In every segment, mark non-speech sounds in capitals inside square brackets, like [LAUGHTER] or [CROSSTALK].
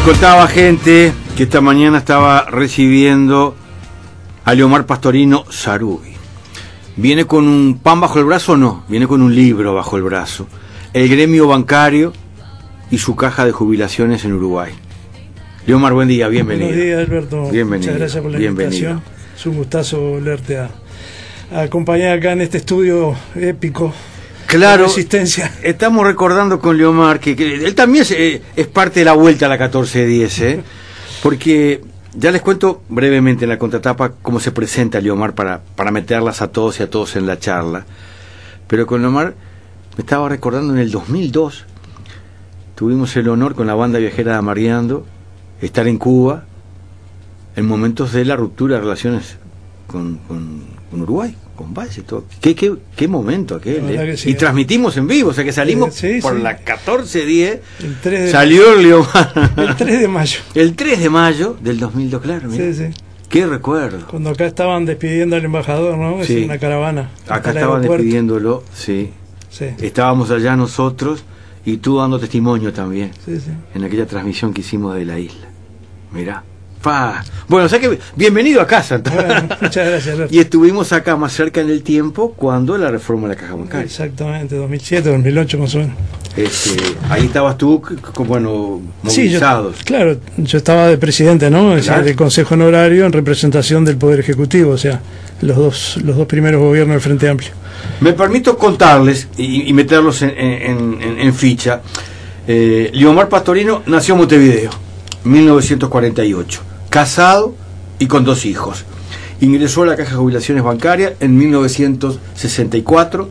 Les contaba gente que esta mañana estaba recibiendo a Leomar Pastorino Sarubi. ¿Viene con un pan bajo el brazo o no? Viene con un libro bajo el brazo. El gremio bancario y su caja de jubilaciones en Uruguay. Leomar, buen día, bienvenido. Buenos días, Alberto. Bienvenido. Muchas gracias por la bienvenido. invitación. Es un gustazo volverte a, a acompañar acá en este estudio épico. Claro, Resistencia. estamos recordando con Leomar que, que él también es, eh, es parte de la vuelta a la 1410, ¿eh? porque ya les cuento brevemente en la contratapa cómo se presenta Leomar para, para meterlas a todos y a todos en la charla. Pero con Leomar me estaba recordando en el 2002, tuvimos el honor con la banda viajera de Amariando, estar en Cuba en momentos de la ruptura de relaciones con, con, con Uruguay, con Valle, todo. ¿Qué, qué, qué momento aquel, eh? sí, Y transmitimos en vivo, o sea que salimos Sí, por sí. la 1410, El 3 de, salió Leomar. el 3 de mayo. [LAUGHS] El 3 de mayo del 2002, claro, mira. Sí, sí. Qué recuerdo. Cuando acá estaban despidiendo al embajador, ¿no? Es una caravana. Acá el estaban despidiéndolo, sí. Sí, Estábamos allá nosotros y tú dando testimonio también sí, sí. en aquella transmisión que hicimos de la isla. Mirá. Pa. Bueno, o sea que bienvenido a casa. entonces. Bueno, muchas gracias, [LAUGHS] y estuvimos acá más cerca en el tiempo cuando la reforma de la caja bancaria. Exactamente, 2007, 2008 más o menos. Este, ahí estabas tú, bueno, Sí, yo, claro, yo estaba de presidente, ¿no? Decir, del Consejo Honorario en representación del Poder Ejecutivo, o sea, los dos, los dos primeros gobiernos del Frente Amplio. Me permito contarles y, y meterlos en, en- en- en ficha. Eh, Leomar Pastorino nació en Montevideo, 1948, casado y con dos hijos. Ingresó a la Caja de Jubilaciones Bancarias en 1964,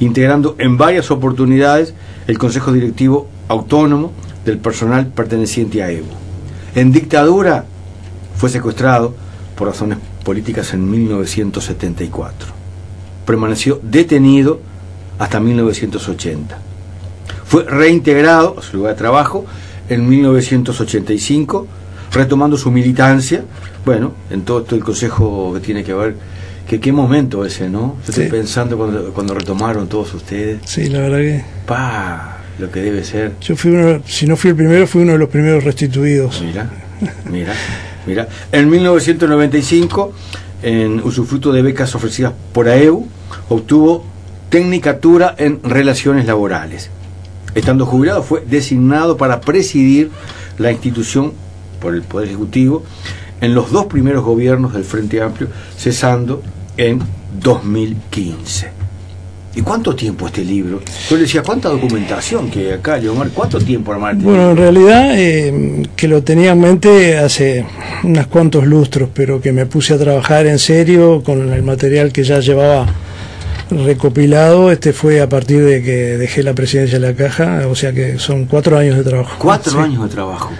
integrando en varias oportunidades el Consejo Directivo Autónomo del personal perteneciente a EVO. En dictadura fue secuestrado por razones políticas en 1974 permaneció detenido hasta 1980. Fue reintegrado a su lugar de trabajo en 1985, retomando su militancia, bueno, en todo, todo el consejo que tiene que ver, que qué momento ese, ¿no? Yo estoy pensando cuando, cuando retomaron todos ustedes, Sí, la verdad que pa, lo que debe ser. yo fui uno, si no fui el primero, fui uno de los primeros restituidos. Mira, mira, mira. En 1995, en usufructo de becas ofrecidas por AEU, obtuvo Tecnicatura en Relaciones Laborales. Estando jubilado, fue designado para presidir la institución por el Poder Ejecutivo en los dos primeros gobiernos del Frente Amplio, cesando en 2015. ¿Y cuánto tiempo este libro? Yo le decía, ¿cuánta documentación que acá, Leomar? ¿Cuánto tiempo armar este Bueno, en realidad eh, que lo tenía en mente hace unos cuantos lustros, pero que me puse a trabajar en serio con el material que ya llevaba recopilado, este fue a partir de que dejé la presidencia de la caja, o sea que son cuatro años de trabajo. Cuatro Sí. años de trabajo.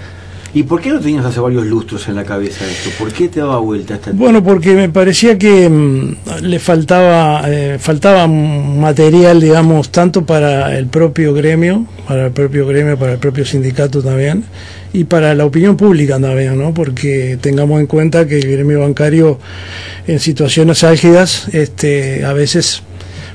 ¿Y por qué lo tenías hace varios lustros en la cabeza esto? ¿Por qué te daba vuelta esta Bueno, porque me parecía que mm, le faltaba eh, faltaba material, digamos, tanto para el propio gremio, para el propio gremio, para el propio sindicato también, y para la opinión pública también, ¿no? Porque tengamos en cuenta que el gremio bancario en situaciones álgidas, este, a veces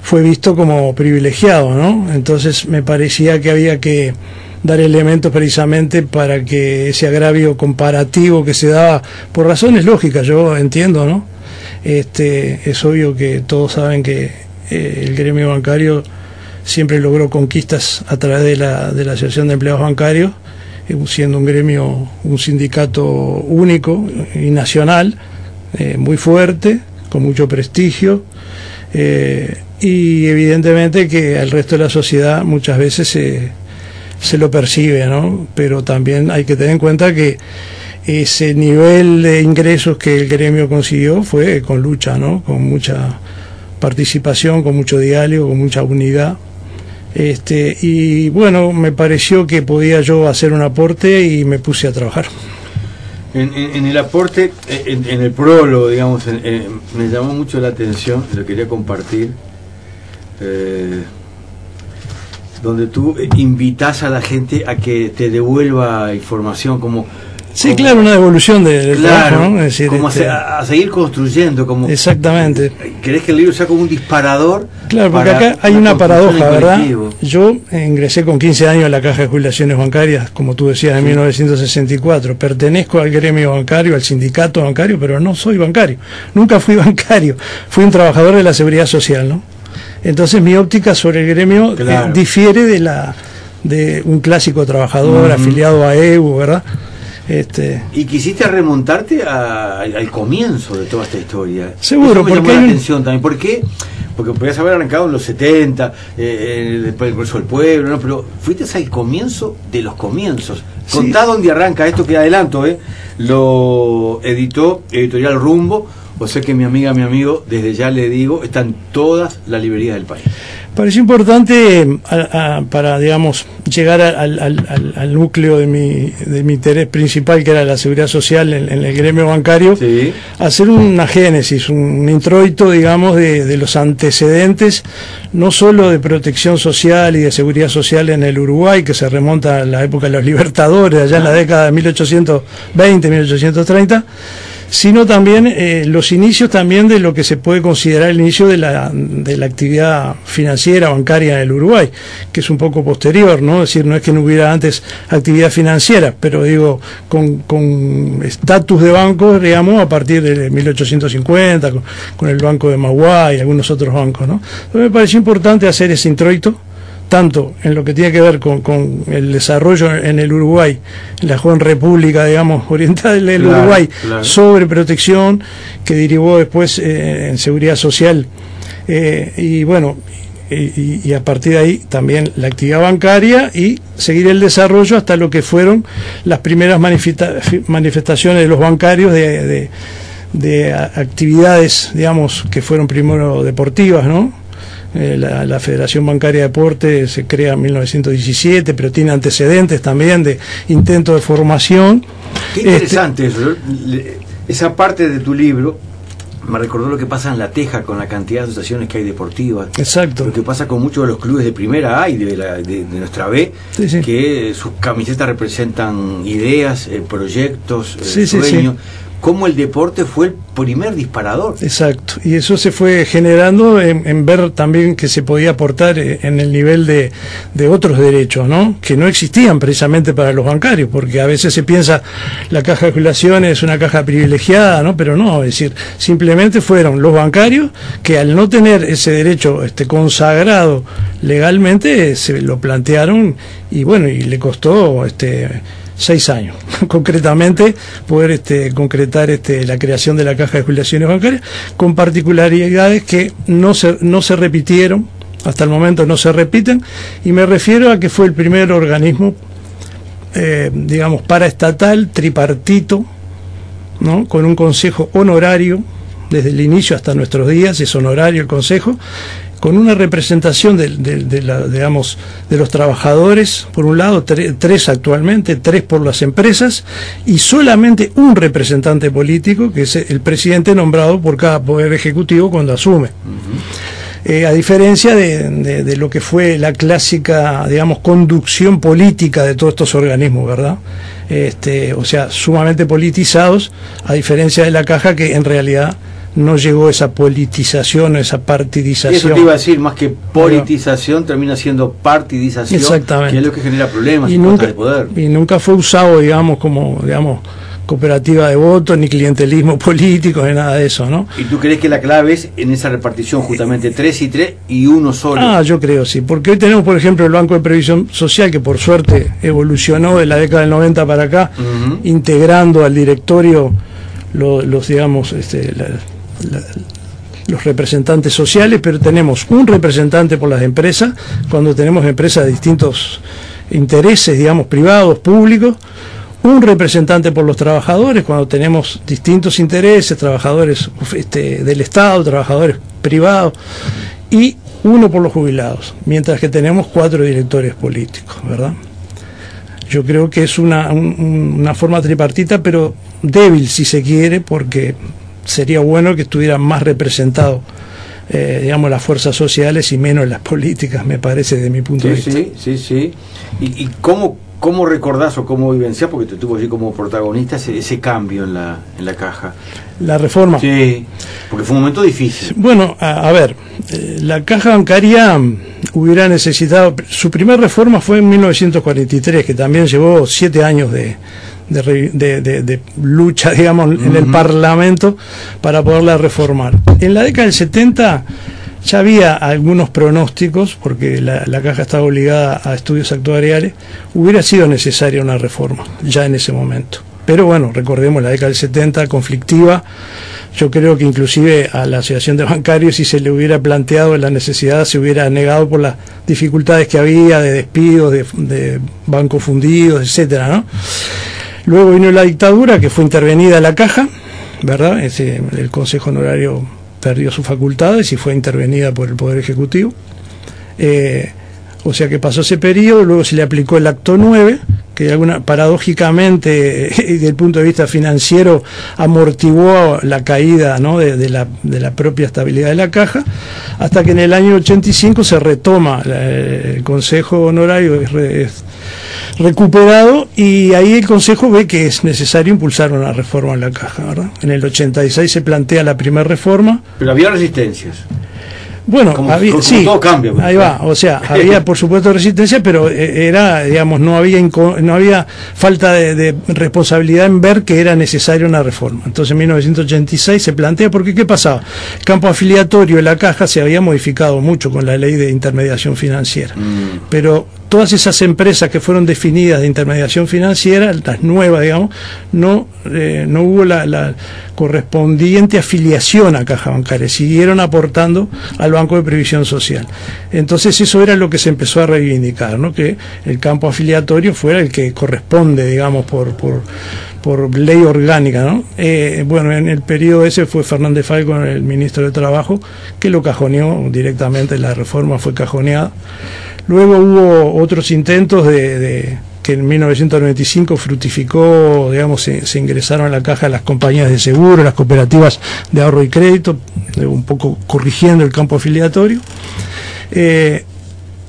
fue visto como privilegiado, ¿no? Entonces me parecía que había que dar elementos precisamente para que ese agravio comparativo que se daba por razones lógicas, yo entiendo, ¿no? Este, es obvio que todos saben que eh, el gremio bancario siempre logró conquistas a través de la, de la Asociación de Empleados Bancarios, eh, siendo un gremio, un sindicato único y nacional, eh, muy fuerte, con mucho prestigio, y evidentemente que al resto de la sociedad muchas veces se, se lo percibe, ¿no? Pero también hay que tener en cuenta que ese nivel de ingresos que el gremio consiguió fue con lucha, ¿no? Con mucha participación, con mucho diálogo, con mucha unidad. Este, y bueno, me pareció que podía yo hacer un aporte y me puse a trabajar. En, en- en el aporte, en, el prólogo, digamos, me llamó mucho la atención, lo quería compartir, eh, donde tú invitas a la gente a que te devuelva información, como Sí, claro, una devolución de, del Claro, trabajo, ¿no? Es decir, como este, a, a seguir construyendo, como Exactamente. ¿Querés que el libro sea como un disparador? Claro, porque acá hay una paradoja, ¿verdad? Yo ingresé con 15 años a la Caja de Jubilaciones Bancarias, como tú decías, en 1964. Pertenezco al gremio bancario, al sindicato bancario, pero no soy bancario. Nunca fui [LAUGHS] bancario. Fui un trabajador de la seguridad social, ¿no? Entonces mi óptica sobre el gremio eh, difiere de la de un clásico trabajador afiliado a EU, ¿verdad? Este, Y quisiste remontarte a- al comienzo de toda esta historia. Seguro, Eso me porque llamó la hay atención también. ¿Por qué? Porque podías haber arrancado en los 70, eh, después del Congreso del Pueblo, ¿no? pero fuiste al comienzo de los comienzos. Sí. Contá dónde arranca esto que adelanto, ¿eh? Lo editó Editorial Rumbo, o sea que mi amiga, mi amigo, desde ya le digo, están todas las librerías del país. Pareció importante eh, a- a- para, digamos, llegar al, al- al- al núcleo de mi, de mi interés principal, que era la seguridad social en, en el gremio bancario, Sí. hacer una génesis, un introito, digamos, de, de los antecedentes, no solo de protección social y de seguridad social en el Uruguay, que se remonta a la época de los libertadores, allá en la década de 1820, 1830, sino también eh, los inicios también de lo que se puede considerar el inicio de la, de la actividad financiera bancaria en Uruguay, que es un poco posterior, ¿no? Es decir, no es que no hubiera antes actividad financiera, pero digo, con con estatus de banco, digamos, a partir de 1850, con, con el Banco de Maguá y algunos otros bancos, ¿no? Me pareció importante hacer ese introito tanto en lo que tiene que ver con, con el desarrollo en el Uruguay, en la joven república, digamos, [LAUGHS] oriental del Claro, Uruguay, claro. sobre protección, que derivó después eh, en seguridad social. Eh, y bueno, y, a partir de ahí también la actividad bancaria y seguir el desarrollo hasta lo que fueron las primeras manifesta- manifestaciones de los bancarios de, de- de actividades, digamos, que fueron primero deportivas, ¿no? Eh, la, la Federación Bancaria de Deporte se crea en 1917, pero tiene antecedentes también de intentos de formación. Qué Este, interesante eso. Yo, le- esa parte de tu libro me recordó lo que pasa en La Teja con la cantidad de asociaciones que hay deportivas. exacto. Lo que pasa con muchos de los clubes de primera A y de, la- de- de nuestra B, Sí, sí. que sus camisetas representan ideas, eh, proyectos, eh, sí, sueños. Cómo el deporte fue el primer disparador. Exacto, y eso se fue generando en, ver también que se podía aportar eh, en el nivel de, de otros derechos, ¿no? Que no existían precisamente para los bancarios, porque a veces se piensa la caja de jubilaciones es una caja privilegiada, ¿no? Pero no, es decir, simplemente fueron los bancarios que al no tener ese derecho este, consagrado legalmente eh, se lo plantearon y bueno, y le costó este seis años, [LAUGHS] concretamente, poder este, concretar este, la creación de la caja de jubilaciones bancarias, con particularidades que no se, no se repitieron, hasta el momento no se repiten, y me refiero a que fue el primer organismo, eh, digamos, paraestatal, tripartito, ¿no? con un consejo honorario, desde el inicio hasta nuestros días, es honorario el consejo, con una representación de, de- de la- digamos, de los trabajadores, por un lado, tre- tres actualmente, tres por las empresas, y solamente un representante político, que es el presidente nombrado por cada poder ejecutivo cuando asume. Eh, a diferencia de, de- de lo que fue la clásica, digamos, conducción política de todos estos organismos, ¿verdad? Este, o sea, sumamente politizados, a diferencia de la caja que en realidad no llegó esa politización, esa Eso partidización. te iba a decir, más que politización, termina siendo partidización, Exactamente. que es lo que genera problemas y nunca, de poder. y nunca fue usado, digamos, como, digamos, cooperativa de voto, ni clientelismo [LAUGHS] político, ni nada de eso, ¿no? ¿Y tú crees que la clave es en esa repartición justamente tres y tres y uno solo? Ah, yo creo, sí. Porque hoy tenemos, por ejemplo, el Banco de Previsión Social, que por suerte evolucionó de la década del 90 para acá, integrando al directorio lo- los, digamos, este, la- los representantes sociales, pero tenemos un representante por las empresas, cuando tenemos empresas de distintos intereses, digamos, privados, públicos, un representante por los trabajadores, cuando tenemos distintos intereses, trabajadores este, del Estado, trabajadores privados, y uno por los jubilados, mientras que tenemos cuatro directores políticos, ¿verdad? Yo creo que es una, un- una forma tripartita, pero débil si se quiere, porque sería bueno que estuviera más representado eh, digamos, las fuerzas sociales y menos las políticas, me parece, de mi punto sí, de vista. Sí, sí, sí. ¿Y, y cómo, cómo recordás o cómo vivenciás, porque te tuvo así como protagonista, ese, ese cambio en la, en la caja? La reforma. Sí, porque fue un momento difícil. Bueno, a, a ver, eh, la caja bancaria hubiera necesitado, su primera reforma fue en 1943, que también llevó siete años de, de, de- de- de lucha, [LAUGHS] digamos, en el. Parlamento para poderla reformar. En la década del 70 ya había algunos pronósticos, porque la, la caja estaba obligada a estudios actuariales, hubiera sido necesaria una reforma ya en ese momento. Pero bueno, recordemos la década del 70, conflictiva, yo creo que inclusive a la Asociación de Bancarios, si se le hubiera planteado la necesidad, se hubiera negado por las dificultades que había de despidos, de, de bancos fundidos, etcétera, ¿no? Luego vino la dictadura, que fue intervenida la caja, ¿verdad? Ese, el Consejo Honorario perdió sus facultades y fue intervenida por el Poder Ejecutivo. Eh, o sea que pasó ese periodo, luego se le aplicó el acto 9, que alguna, paradójicamente, [LAUGHS] desde el punto de vista financiero, amortiguó la caída de, la, propia estabilidad de la caja, hasta que en el año 85 se retoma eh, el Consejo Honorario, es, re- es recuperado, y ahí el Consejo ve que es necesario impulsar una reforma en la caja. En el 86 se plantea la primera reforma, Pero había resistencias. Bueno, Como- había, como sí, todo cambia, pues. ahí va, o sea, [LAUGHS] había por supuesto resistencia, pero eh, era, digamos, no había no había falta de, de responsabilidad en ver que era necesaria una reforma. Entonces en 1986 se plantea, porque ¿qué pasaba? El campo afiliatorio de la caja se había modificado mucho con la ley de intermediación financiera, Mm. pero todas esas empresas que fueron definidas de intermediación financiera, las nuevas, digamos, no, eh, no hubo la, la correspondiente afiliación a caja bancaria, siguieron aportando al Banco de Previsión Social. Entonces eso era lo que se empezó a reivindicar, ¿no? que el campo afiliatorio fuera el que corresponde, digamos, por, por, por ley orgánica. ¿no? Eh, bueno, en el periodo ese fue Fernández Falco, el ministro de Trabajo, que lo cajoneó directamente, la reforma fue cajoneada. Luego hubo otros intentos de, que en 1995 fructificó, digamos, se, ingresaron a la caja las compañías de seguro, las cooperativas de ahorro y crédito, un poco corrigiendo el campo afiliatorio. Eh,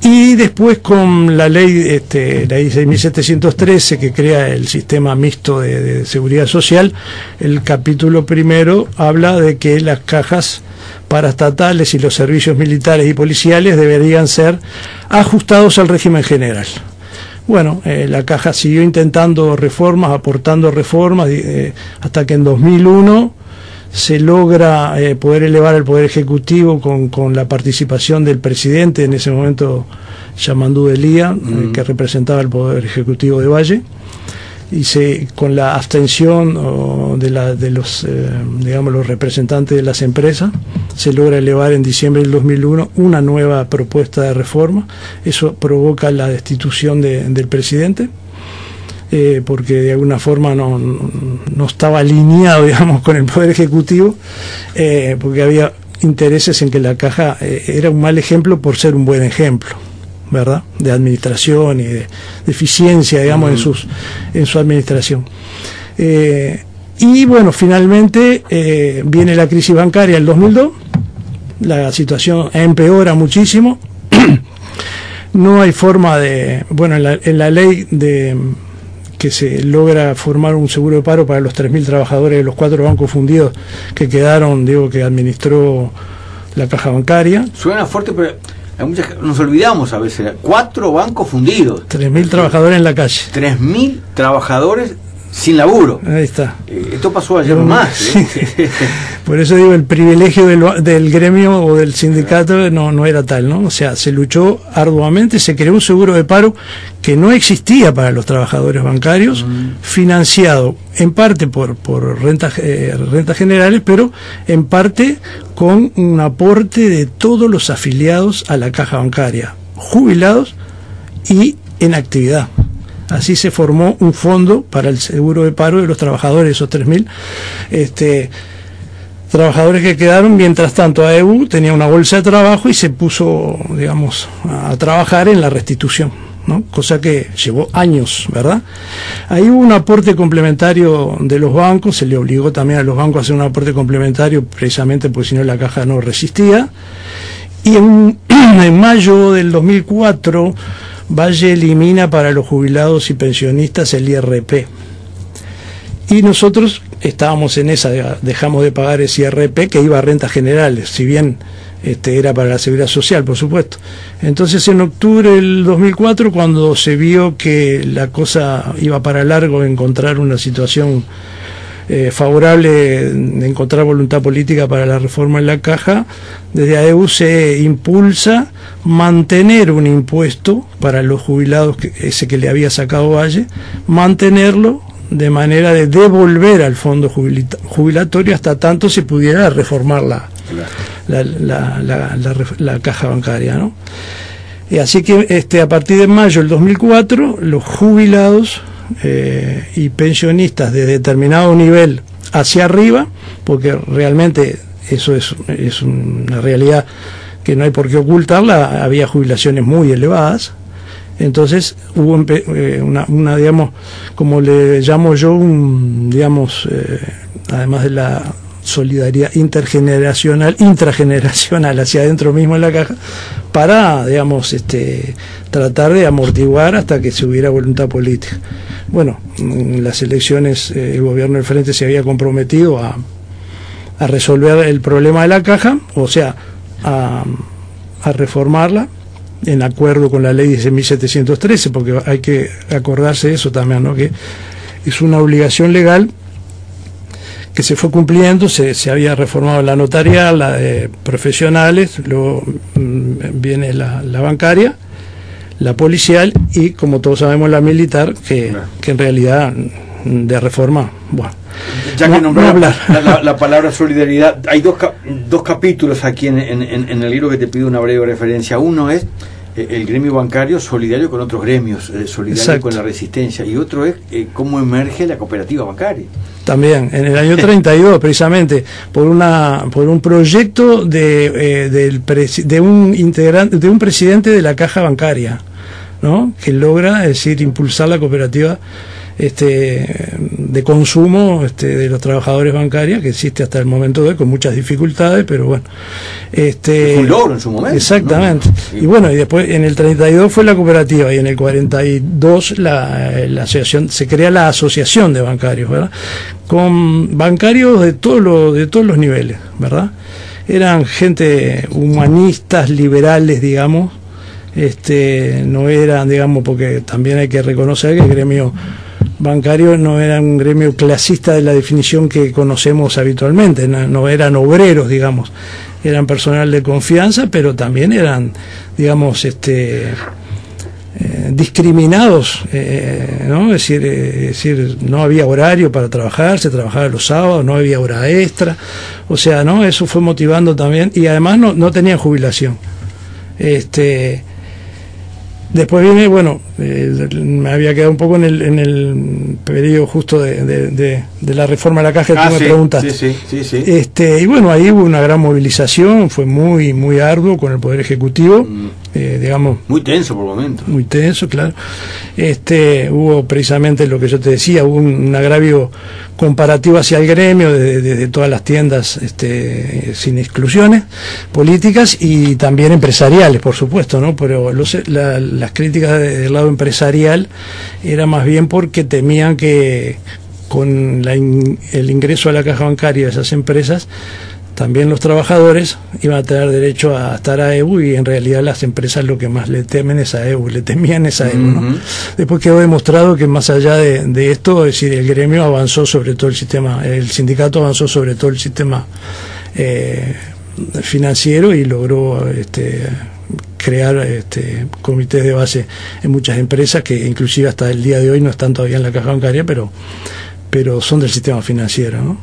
y después con la ley, este, la ley 6713 que crea el sistema mixto de, seguridad social, el capítulo primero habla de que las cajas paraestatales y los servicios militares y policiales deberían ser ajustados al régimen general. Bueno, eh, la caja siguió intentando reformas, aportando reformas, eh, hasta que en 2001 se logra eh, poder elevar al Poder Ejecutivo con, con la participación del presidente, en ese momento Yamandú Delía, eh, que representaba el Poder Ejecutivo de Valle, y se, con la abstención o, de, la, de los, eh, digamos, los representantes de las empresas, se logra elevar en diciembre del 2001 una nueva propuesta de reforma. Eso provoca la destitución de- del presidente eh, porque de alguna forma no, no, estaba alineado, [LAUGHS] digamos, con el Poder Ejecutivo, eh, porque había intereses en que la caja eh, era un mal ejemplo por ser un buen ejemplo, ¿verdad? De administración y de, de eficiencia, digamos, en, sus, en su administración. Eh, y bueno, finalmente eh, viene la crisis bancaria el 2002, la situación empeora muchísimo, [CLEARS THROAT] no hay forma de, bueno, en la, en la ley de que se logra formar un seguro de paro para los 3.000 trabajadores de los cuatro bancos fundidos que quedaron, digo, que administró la caja bancaria. Suena fuerte, pero hay muchas, nos olvidamos a veces. Cuatro bancos fundidos. 3.000 trabajadores en la calle. 3.000 trabajadores sin laburo. Ahí está. Eh, Esto pasó ayer más. ¿eh? [LAUGHS] Por eso digo, el privilegio del, del gremio o del sindicato no, no era tal, ¿no? O sea, se luchó arduamente, se creó un seguro de paro que no existía para los trabajadores bancarios, financiado en parte por, por rentas, eh, rentas generales, pero en parte con un aporte de todos los afiliados a la caja bancaria, jubilados y en actividad. Así se formó un fondo para el seguro de paro de los trabajadores, esos 3.000 este, trabajadores que quedaron. Mientras tanto, AEU tenía una bolsa de trabajo y se puso, digamos, a trabajar en la restitución ¿no? cosa que llevó años, ¿verdad? Ahí hubo un aporte complementario de los bancos, se le obligó también a los bancos a hacer un aporte complementario precisamente porque si no la caja no resistía. Y en, [CLEARS THROAT] en mayo del 2004, Valle elimina para los jubilados y pensionistas el IRP. Y nosotros estábamos en esa, dejamos de pagar ese IRP que iba a rentas generales, si bien este, era para la seguridad social, por supuesto. Entonces, en octubre del 2004, cuando se vio que la cosa iba para largo, encontrar una situación eh, favorable, de encontrar voluntad política para la reforma en la caja, desde AEU se impulsa mantener un impuesto para los jubilados, que, ese que le había sacado Valle, mantenerlo de manera de devolver al fondo jubilatorio hasta tanto se pudiera reformar la, la, la, la, caja bancaria. ¿no? Y así que este, a partir de mayo del 2004, los jubilados eh, y pensionistas de determinado nivel hacia arriba, porque realmente eso es, es una realidad que no hay por qué ocultarla, había jubilaciones muy elevadas, entonces hubo eh, una, una, digamos, como le llamo yo, un, digamos, eh, además de la solidaridad intergeneracional, intrageneracional hacia adentro mismo en la caja, para, digamos, este, tratar de amortiguar hasta que se hubiera voluntad política. Bueno, en las elecciones eh, el gobierno del Frente se había comprometido a, resolver el problema de la caja, o sea, a, reformarla en acuerdo con la ley 1713, porque hay que acordarse de eso también, ¿no? que es una obligación legal que se fue cumpliendo, se, se había reformado la notarial, la de profesionales, luego mm, viene la, bancaria, la policial y, como todos sabemos, la militar, que, que en realidad de reforma, bueno. Ya que no, no la, la, la, palabra solidaridad, hay dos, dos capítulos aquí en, en, en, el libro que te pido una breve referencia. Uno es eh, el gremio bancario solidario con otros gremios, eh, solidario Exacto. con la resistencia, y otro es eh, cómo emerge la cooperativa bancaria. También, en el año [LAUGHS] 32, precisamente, por una por un proyecto de, eh, del de un integrante, de un presidente de la caja bancaria, ¿no? que logra, es decir, impulsar la cooperativa este, de consumo este, de los trabajadores bancarios, que existe hasta el momento de hoy con muchas dificultades, pero bueno. Este, un logro en su momento. Exactamente. ¿no? Y bueno, y después en el 32 fue la cooperativa y en el 42 la, la asociación, se crea la asociación de bancarios, ¿verdad? Con bancarios de, todo lo, de todos los niveles, ¿verdad? Eran gente humanistas, liberales, digamos, este no eran digamos porque también hay que reconocer que el gremio bancario no era un gremio clasista de la definición que conocemos habitualmente, no, eran obreros, digamos, eran personal de confianza, pero también eran, digamos, este, eh, discriminados, eh, ¿no? Es decir, eh, decir, no había horario para trabajar, se trabajaba los sábados, no había hora extra, o sea, ¿no? Eso fue motivando también, y además no, no tenían jubilación. Este, Después viene, bueno, eh, me había quedado un poco en el, en el periodo justo de, de, de, de la reforma de la caja que ah, tú sí, me preguntaste. Sí, sí, sí, este, y bueno, ahí hubo una gran movilización, fue muy, muy arduo con el Poder Ejecutivo, mm. Eh, digamos. Muy tenso por momentos. Muy tenso, claro. Este, hubo precisamente lo que yo te decía, hubo un, un agravio comparativo hacia el gremio desde de, de todas las tiendas este, sin exclusiones políticas y también empresariales, por supuesto, ¿no? Pero los, la, las críticas del lado empresarial era más bien porque temían que con la in, el ingreso a la caja bancaria de esas empresas también los trabajadores iban a tener derecho a estar a EU y en realidad las empresas lo que más le temen es a EU, le temían es a EU. ¿no? Uh -huh. Después quedó demostrado que más allá de, de, esto, es decir, el gremio avanzó sobre todo el sistema, el sindicato avanzó sobre todo el sistema eh, financiero y logró este, crear este, comités de base en muchas empresas que inclusive hasta el día de hoy no están todavía en la caja bancaria, pero pero son del sistema financiero. ¿no?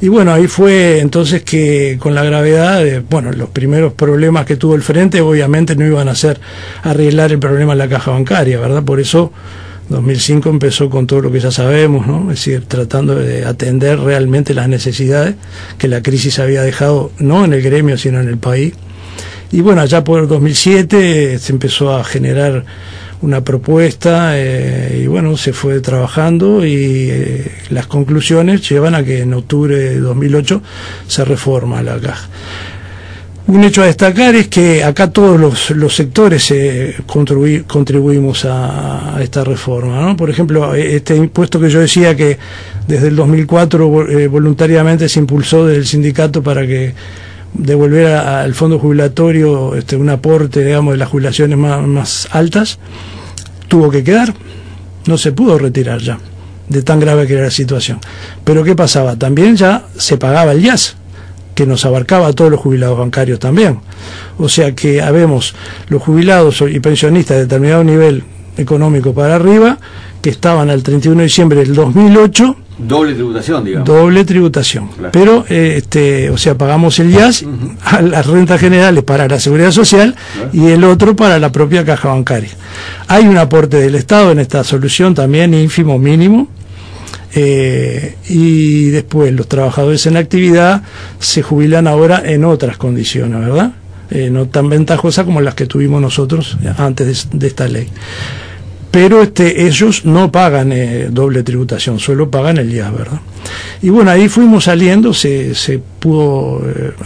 Y bueno, ahí fue entonces que con la gravedad, de, bueno, los primeros problemas que tuvo el frente obviamente no iban a ser arreglar el problema en la caja bancaria, ¿verdad? Por eso 2005 empezó con todo lo que ya sabemos, ¿no? Es decir, tratando de atender realmente las necesidades que la crisis había dejado, no en el gremio, sino en el país. Y bueno, allá por 2007 se empezó a generar una propuesta eh, y bueno, se fue trabajando y eh, las conclusiones llevan a que en octubre de 2008 se reforma la caja. Un hecho a destacar es que acá todos los, sectores eh, contribuimos a, esta reforma. ¿no? Por ejemplo, este impuesto que yo decía que desde el 2004 eh, voluntariamente se impulsó desde el sindicato para que devolviera al fondo jubilatorio este, un aporte, digamos, de las jubilaciones más, más altas, tuvo que quedar, no se pudo retirar ya, de tan grave que era la situación. Pero ¿qué pasaba? También ya se pagaba el jazz que nos abarcaba a todos los jubilados bancarios también. O sea que habemos los jubilados y pensionistas de determinado nivel económico para arriba, que estaban al 31 de diciembre del 2008. Doble tributación, digamos. Doble tributación. Pero, eh, este, o sea, pagamos el IAS a las rentas generales para la seguridad social y el otro para la propia caja bancaria. Hay un aporte del Estado en esta solución también ínfimo, mínimo, eh, y después los trabajadores en actividad se jubilan ahora en otras condiciones, ¿verdad? Eh, no tan ventajosas como las que tuvimos nosotros antes de, esta ley. Pero este, ellos no pagan eh, doble tributación, solo pagan el IAS, ¿verdad? Y bueno, ahí fuimos saliendo, se, se pudo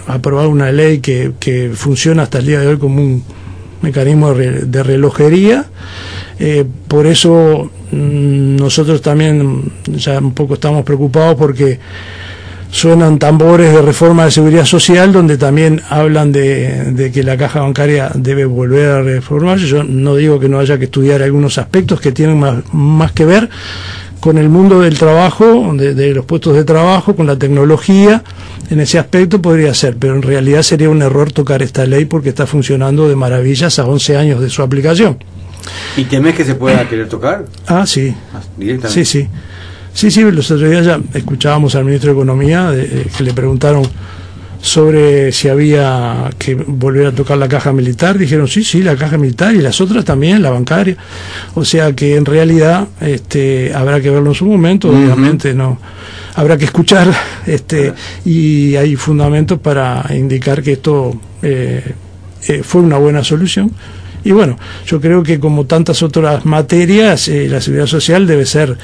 aprobar una ley que, que funciona hasta el día de hoy como un mecanismo de relojería. por eso Mm, nosotros también ya un poco estamos preocupados porque suenan tambores de reforma de seguridad social donde también hablan de, que la caja bancaria debe volver a reformarse. Yo no digo que no haya que estudiar algunos aspectos que tienen más, más que ver con el mundo del trabajo, de, de, los puestos de trabajo, con la tecnología, en ese aspecto podría ser, pero en realidad sería un error tocar esta ley porque está funcionando de maravillas a 11 años de su aplicación. ¿Y temes que se pueda querer tocar? Ah, sí. Ah, sí, sí. Sí, sí, los otros días ya escuchábamos al ministro de Economía eh, que le preguntaron sobre si había que volver a tocar la caja militar. Dijeron, sí, sí, la caja militar y las otras también, la bancaria. O sea que en realidad este, habrá que verlo en su momento, obviamente no. Habrá que escuchar [LAUGHS] este, y hay fundamentos para indicar que esto eh, eh, fue una buena solución y bueno, yo creo que como tantas otras materias, eh, la seguridad social debe ser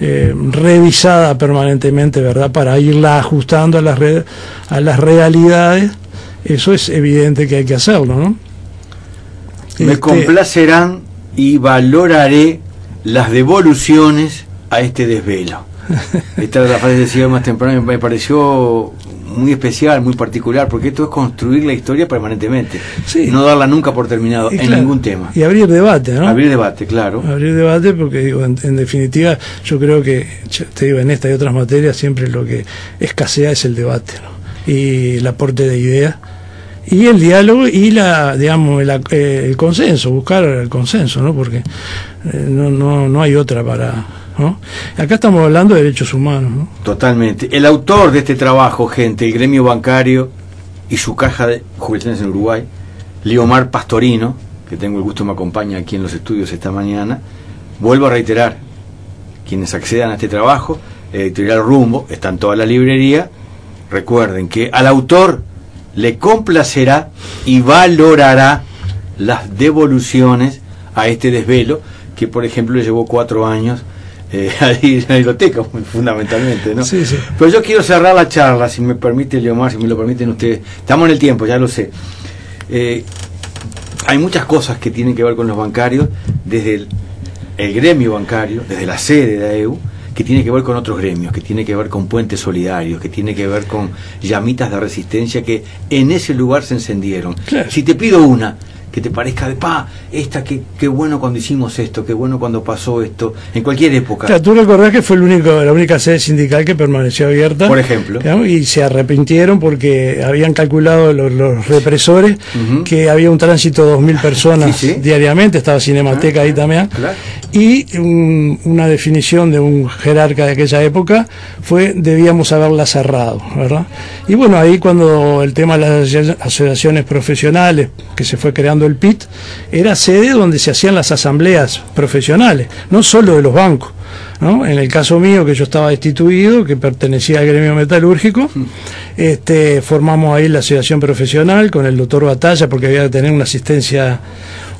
eh, revisada permanentemente, ¿verdad? Para irla ajustando a las, a las realidades. Eso es evidente que hay que hacerlo, ¿no? Me este, complacerán y valoraré las devoluciones a este desvelo. [LAUGHS] Esta era la frase que decía más temprano, me pareció muy especial, muy particular, porque esto es construir la historia permanentemente, no darla nunca por terminado en ningún tema. Y abrir debate, ¿no? Abrir debate, claro. Abrir debate porque, digo, en, definitiva, yo creo que, te digo, en esta y otras materias siempre lo que escasea es el debate, ¿no? Y el aporte de ideas y el diálogo y la digamos el, eh, el consenso buscar el consenso no porque eh, no, no no hay otra para Acá estamos hablando de derechos humanos. Totalmente. El autor de este trabajo, gente, el gremio bancario y su caja de jubilaciones en Uruguay, Liomar Pastorino, que tengo el gusto me acompaña aquí en los estudios esta mañana, vuelvo a reiterar, quienes accedan a este trabajo, editorial Rumbo, está en toda la librería, recuerden que al autor le complacerá y valorará las devoluciones a este desvelo, que por ejemplo le llevó cuatro años eh, [LAUGHS] ahí en la biblioteca, fundamentalmente, ¿no? Sí, sí. Pero yo quiero cerrar la charla, si me permite, Leomar, si me lo permiten ustedes. Estamos en el tiempo, ya lo sé. Eh, hay muchas cosas que tienen que ver con los bancarios, desde el, gremio bancario, desde la sede de AEU, que tiene que ver con otros gremios, que tiene que ver con puentes solidarios, que tiene que ver con llamitas de resistencia que en ese lugar se encendieron. Si te pido una, que te parezca de pa, esta, qué, qué bueno cuando hicimos esto, qué bueno cuando pasó esto, en cualquier época. Claro, tú recordás que fue el único, la única sede sindical que permaneció abierta. Por ejemplo. Y se arrepintieron porque habían calculado los, represores que había un tránsito de 2.000 personas diariamente, estaba Cinemateca ahí ah, también. Y una definición de un jerarca de aquella época fue debíamos haberla cerrado, ¿verdad? Y bueno, ahí cuando el tema de las asociaciones profesionales, que se fue creando el PIT, era sede donde se hacían las asambleas profesionales, no solo de los bancos. ¿no? En el caso mío, que yo estaba destituido, que pertenecía al gremio metalúrgico, este, formamos ahí la asociación profesional con el doctor Batalla, porque había que tener una asistencia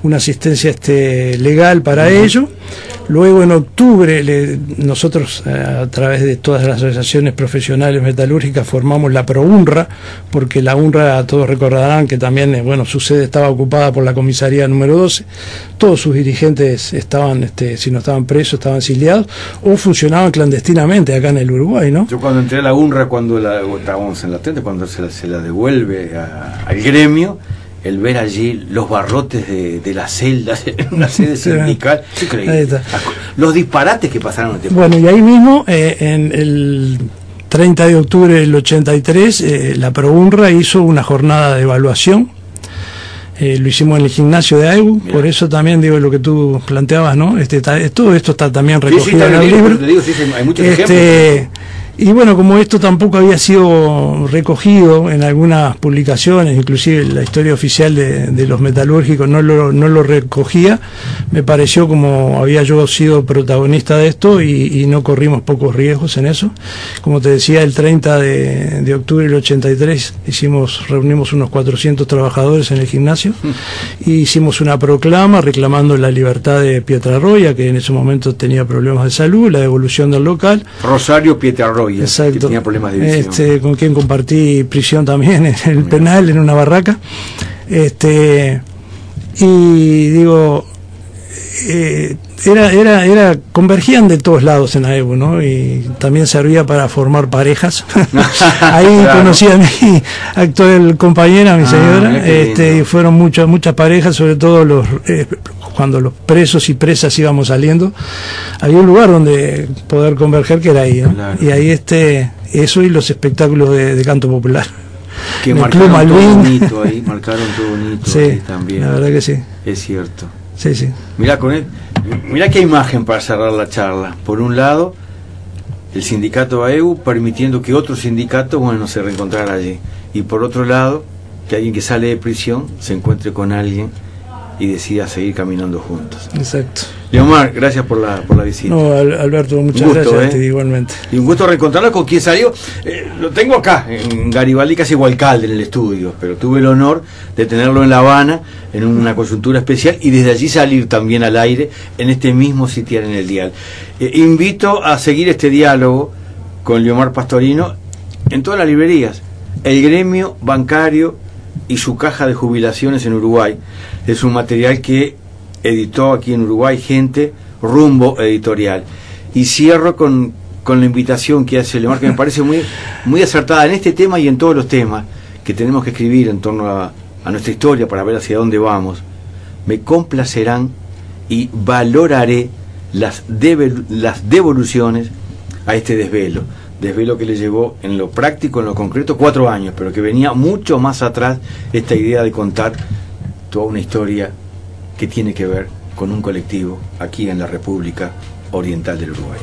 una asistencia este, legal para ello. Luego en octubre nosotros eh, a través de todas las asociaciones profesionales metalúrgicas formamos la ProUNRA, porque la UNRA todos recordarán que también eh, bueno su sede estaba ocupada por la comisaría número 12, todos sus dirigentes estaban, este, si no estaban presos, estaban exiliados o funcionaban clandestinamente acá en el Uruguay, ¿no? Yo cuando entré a la UNRA, cuando la, estábamos en la tente, cuando se la, se la devuelve al gremio, el ver allí los barrotes de, las celdas [LAUGHS] en una sede sindical. Los disparates que pasaron este Bueno, y ahí mismo, eh, en el 30 de octubre del 83, eh, la ProUnra hizo una jornada de evaluación. Eh, lo hicimos en el gimnasio de AEU, por eso también digo lo que tú planteabas, ¿no? Este, todo esto está también recogido en el libro. hay muchos este, y bueno, como esto tampoco había sido recogido en algunas publicaciones, inclusive la historia oficial de, los metalúrgicos no lo, no lo recogía, me pareció como había yo sido protagonista de esto y, no corrimos pocos riesgos en eso. Como te decía, el 30 de, octubre del 83 hicimos, reunimos unos 400 trabajadores en el gimnasio y hicimos una proclama reclamando la libertad de Pietrarroya, que en ese momento tenía problemas de salud, la devolución del local. Rosario Pietrarroya Exacto. tenía problemas de Este, con quien compartí prisión también [LAUGHS] en el penal, en una barraca. Este, y digo, eh, era, era, era, convergían de todos lados en AEBU, ¿no? Y también servía para formar parejas. [LAUGHS] Ahí conocí a mi actual compañera, mi ah, señora, este, y fueron muchas, muchas parejas, sobre todo los, eh, cuando los presos y presas íbamos saliendo, había un lugar donde poder converger que era ahí, Y ahí este, eso y los espectáculos de, canto popular. Que marcaron todo bonito ahí, marcaron todo bonito sí, también. La verdad que sí. Es cierto. Sí, sí. Mira con él, mira qué imagen para cerrar la charla. Por un lado, el sindicato AEU permitiendo que otro sindicato, bueno, se reencontrara allí. Y por otro lado, que alguien que sale de prisión se encuentre con alguien y decida seguir caminando juntos. Exacto. Leomar, gracias por la, por la visita. No, Alberto, muchas gracias, ¿eh? igualmente. Y un gusto reencontrarlo con quien salió. Eh, lo tengo acá, en Garibaldi, casi igual alcalde en el estudio, pero tuve el honor de tenerlo en La Habana, en una coyuntura especial, y desde allí salir también al aire en este mismo sitial en el dial. Eh, invito a seguir este diálogo con Leomar Pastorino en todas las librerías. El gremio bancario y su caja de jubilaciones en Uruguay es un material que editó aquí en Uruguay gente, rumbo editorial. Y cierro con, con la invitación que hace Leomar, que me parece muy, muy acertada en este tema y en todos los temas que tenemos que escribir en torno a, a nuestra historia para ver hacia dónde vamos. Me complacerán y valoraré las, las devoluciones a este desvelo. Desvelo que le llevó en lo práctico, en lo concreto, cuatro años, pero que venía mucho más atrás esta idea de contar toda una historia que tiene que ver con un colectivo aquí en la República Oriental del Uruguay.